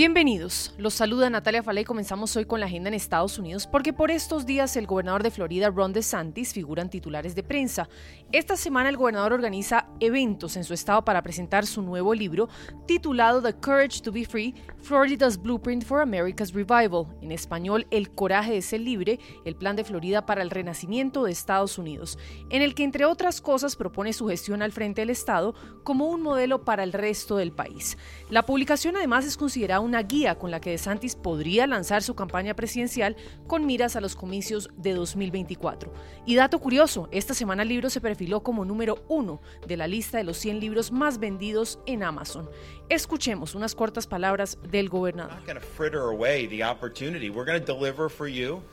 Bienvenidos, los saluda Natalia Fala y comenzamos hoy con la agenda en Estados Unidos porque por estos días el gobernador de Florida, Ron DeSantis, figuran titulares de prensa. Esta semana el gobernador organiza eventos en su estado para presentar su nuevo libro titulado The Courage to Be Free, Florida's Blueprint for America's Revival, en español El coraje de ser libre, el plan de Florida para el renacimiento de Estados Unidos, en el que entre otras cosas propone su gestión al frente del estado como un modelo para el resto del país. La publicación además es considerada una guía con la que DeSantis podría lanzar su campaña presidencial con miras a los comicios de 2024. Y dato curioso, esta semana el libro se perfiló como número uno de la lista de los 100 libros más vendidos en Amazon. Escuchemos unas cortas palabras del gobernador.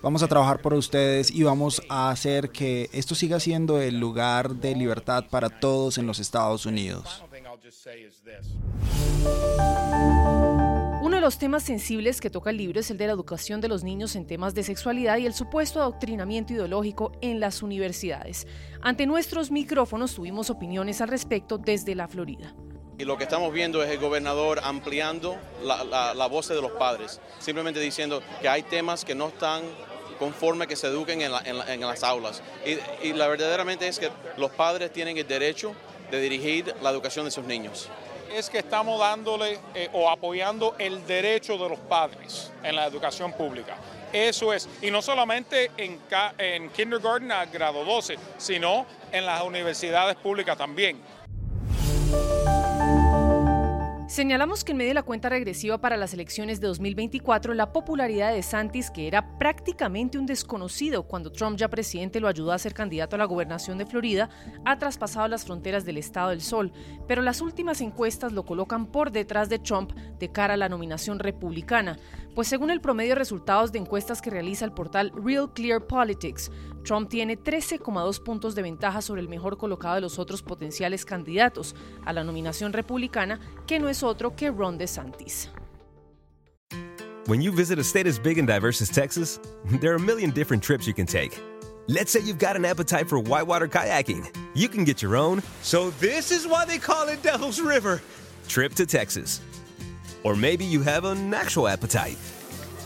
Vamos a trabajar por ustedes y vamos a hacer que esto siga siendo el lugar de libertad para todos en los Estados Unidos. Uno de los temas sensibles que toca el libro es el de la educación de los niños en temas de sexualidad y el supuesto adoctrinamiento ideológico en las universidades. Ante nuestros micrófonos tuvimos opiniones al respecto desde la Florida. Y lo que estamos viendo es el gobernador ampliando la, voz de los padres, simplemente diciendo que hay temas que no están conforme que se eduquen en, las aulas. Y, y la verdaderamente es que los padres tienen el derecho de dirigir la educación de sus niños es que estamos dándole eh, o apoyando el derecho de los padres en la educación pública. Eso es, y no solamente en, en kindergarten a grado 12, sino en las universidades públicas también. Señalamos que en medio de la cuenta regresiva para las elecciones de 2024, la popularidad de Santis, que era prácticamente un desconocido cuando Trump ya presidente lo ayudó a ser candidato a la gobernación de Florida, ha traspasado las fronteras del Estado del Sol, pero las últimas encuestas lo colocan por detrás de Trump de cara a la nominación republicana, pues según el promedio de resultados de encuestas que realiza el portal Real Clear Politics, Trump tiene 13,2 puntos de ventaja sobre el mejor colocado de los otros potenciales candidatos a la nominación republicana, que no es otro que Ron DeSantis. When you visit a state as big and diverse as Texas, there are a million different trips you can take. Let's say you've got an appetite for whitewater kayaking. You can get your own, so this is why they call it Devil's River, trip to Texas. Or maybe you have an actual appetite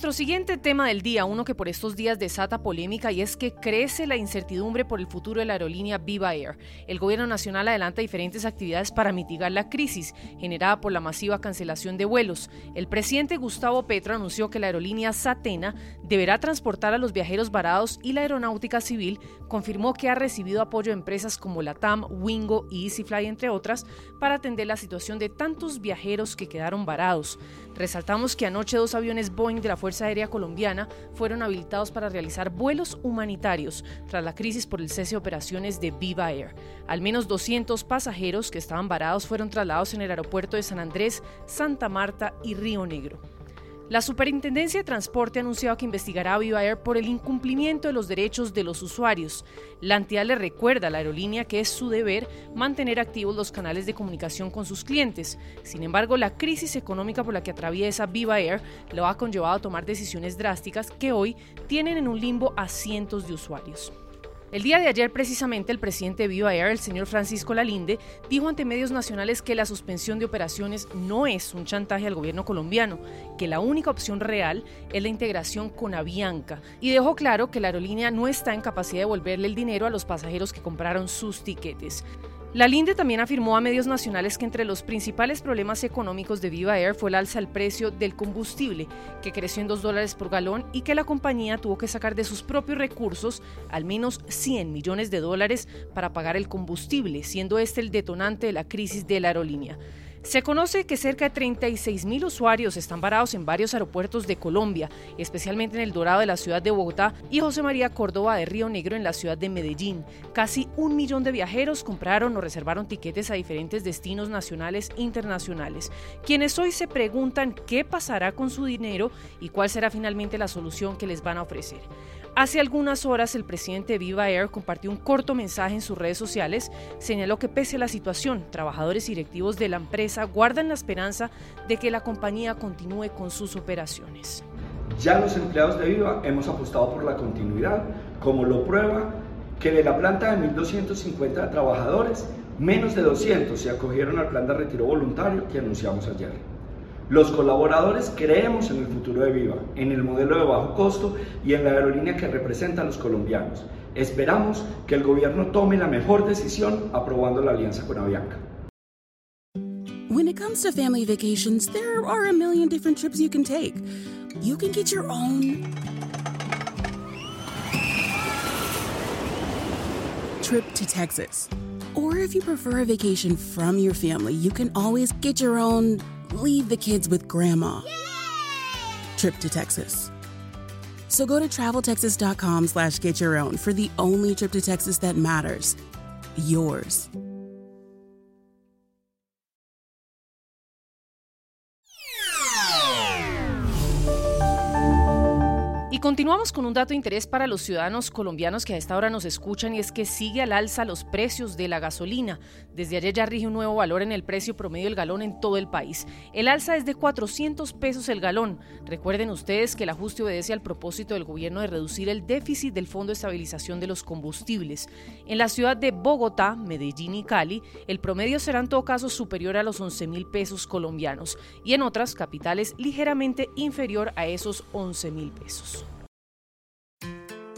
Nuestro siguiente tema del día, uno que por estos días desata polémica y es que crece la incertidumbre por el futuro de la aerolínea Viva Air. El gobierno nacional adelanta diferentes actividades para mitigar la crisis generada por la masiva cancelación de vuelos. El presidente Gustavo Petro anunció que la aerolínea Satena deberá transportar a los viajeros varados y la aeronáutica civil confirmó que ha recibido apoyo de empresas como la TAM, Wingo y EasyFly, entre otras, para atender la situación de tantos viajeros que quedaron varados. Resaltamos que anoche dos aviones Boeing de la Fuerza Aérea Colombiana fueron habilitados para realizar vuelos humanitarios tras la crisis por el cese de operaciones de Viva Air. Al menos 200 pasajeros que estaban varados fueron trasladados en el aeropuerto de San Andrés, Santa Marta y Río Negro. La Superintendencia de Transporte ha anunciado que investigará a Viva Air por el incumplimiento de los derechos de los usuarios. La entidad le recuerda a la aerolínea que es su deber mantener activos los canales de comunicación con sus clientes. Sin embargo, la crisis económica por la que atraviesa Viva Air lo ha conllevado a tomar decisiones drásticas que hoy tienen en un limbo a cientos de usuarios. El día de ayer, precisamente, el presidente de Viva Air, el señor Francisco Lalinde, dijo ante medios nacionales que la suspensión de operaciones no es un chantaje al gobierno colombiano, que la única opción real es la integración con Avianca, y dejó claro que la aerolínea no está en capacidad de devolverle el dinero a los pasajeros que compraron sus tiquetes. La Linde también afirmó a medios nacionales que entre los principales problemas económicos de Viva Air fue el alza del precio del combustible, que creció en 2 dólares por galón y que la compañía tuvo que sacar de sus propios recursos al menos 100 millones de dólares para pagar el combustible, siendo este el detonante de la crisis de la aerolínea. Se conoce que cerca de 36 mil usuarios están varados en varios aeropuertos de Colombia, especialmente en el Dorado de la ciudad de Bogotá y José María Córdoba de Río Negro en la ciudad de Medellín. Casi un millón de viajeros compraron o reservaron tiquetes a diferentes destinos nacionales e internacionales, quienes hoy se preguntan qué pasará con su dinero y cuál será finalmente la solución que les van a ofrecer. Hace algunas horas el presidente de Viva Air compartió un corto mensaje en sus redes sociales. Señaló que pese a la situación, trabajadores y directivos de la empresa guardan la esperanza de que la compañía continúe con sus operaciones. Ya los empleados de Viva hemos apostado por la continuidad, como lo prueba que de la planta de 1.250 trabajadores, menos de 200 se acogieron al plan de retiro voluntario que anunciamos ayer. Los colaboradores creemos en el futuro de Viva, en el modelo de bajo costo y en la aerolínea que representa a los colombianos. Esperamos que el gobierno tome la mejor decisión aprobando la alianza con Avianca. When it comes to family vacations, there are a million different trips you can take. You can get your own trip to Texas. Or if you prefer a vacation from your family, you can always get your own leave the kids with grandma trip to Texas. So go to traveltexas.com slash get your own for the only trip to Texas that matters. Yours. Continuamos con un dato de interés para los ciudadanos colombianos que a esta hora nos escuchan y es que sigue al alza los precios de la gasolina. Desde ayer ya rige un nuevo valor en el precio promedio del galón en todo el país. El alza es de 400 pesos el galón. Recuerden ustedes que el ajuste obedece al propósito del gobierno de reducir el déficit del Fondo de Estabilización de los Combustibles. En la ciudad de Bogotá, Medellín y Cali, el promedio será en todo caso superior a los 11 mil pesos colombianos y en otras capitales ligeramente inferior a esos 11 mil pesos.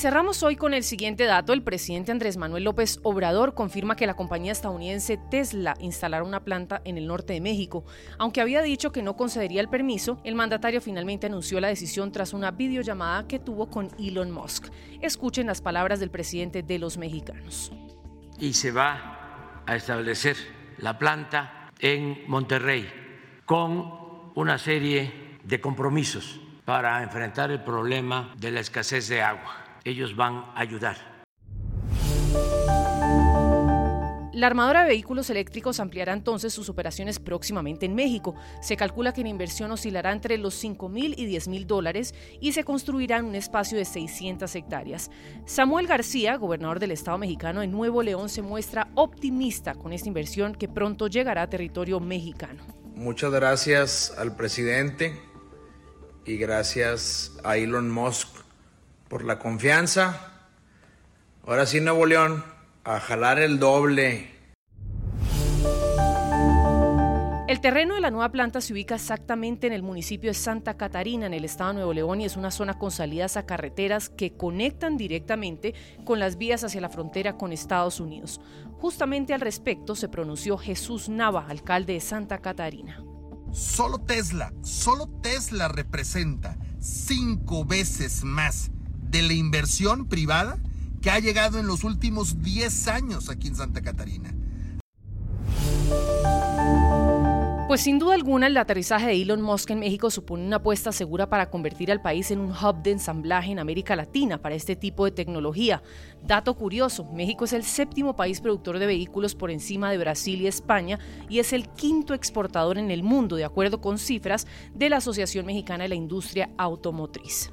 Cerramos hoy con el siguiente dato. El presidente Andrés Manuel López Obrador confirma que la compañía estadounidense Tesla instalará una planta en el norte de México. Aunque había dicho que no concedería el permiso, el mandatario finalmente anunció la decisión tras una videollamada que tuvo con Elon Musk. Escuchen las palabras del presidente de los mexicanos. Y se va a establecer la planta en Monterrey con una serie de compromisos para enfrentar el problema de la escasez de agua ellos van a ayudar. La armadora de vehículos eléctricos ampliará entonces sus operaciones próximamente en México. Se calcula que la inversión oscilará entre los 5 mil y 10 mil dólares y se construirá en un espacio de 600 hectáreas. Samuel García, gobernador del Estado mexicano de Nuevo León, se muestra optimista con esta inversión que pronto llegará a territorio mexicano. Muchas gracias al presidente y gracias a Elon Musk por la confianza. Ahora sí, Nuevo León, a jalar el doble. El terreno de la nueva planta se ubica exactamente en el municipio de Santa Catarina, en el estado de Nuevo León, y es una zona con salidas a carreteras que conectan directamente con las vías hacia la frontera con Estados Unidos. Justamente al respecto se pronunció Jesús Nava, alcalde de Santa Catarina. Solo Tesla, solo Tesla representa cinco veces más de la inversión privada que ha llegado en los últimos 10 años aquí en Santa Catarina. Pues sin duda alguna el aterrizaje de Elon Musk en México supone una apuesta segura para convertir al país en un hub de ensamblaje en América Latina para este tipo de tecnología. Dato curioso, México es el séptimo país productor de vehículos por encima de Brasil y España y es el quinto exportador en el mundo, de acuerdo con cifras de la Asociación Mexicana de la Industria Automotriz.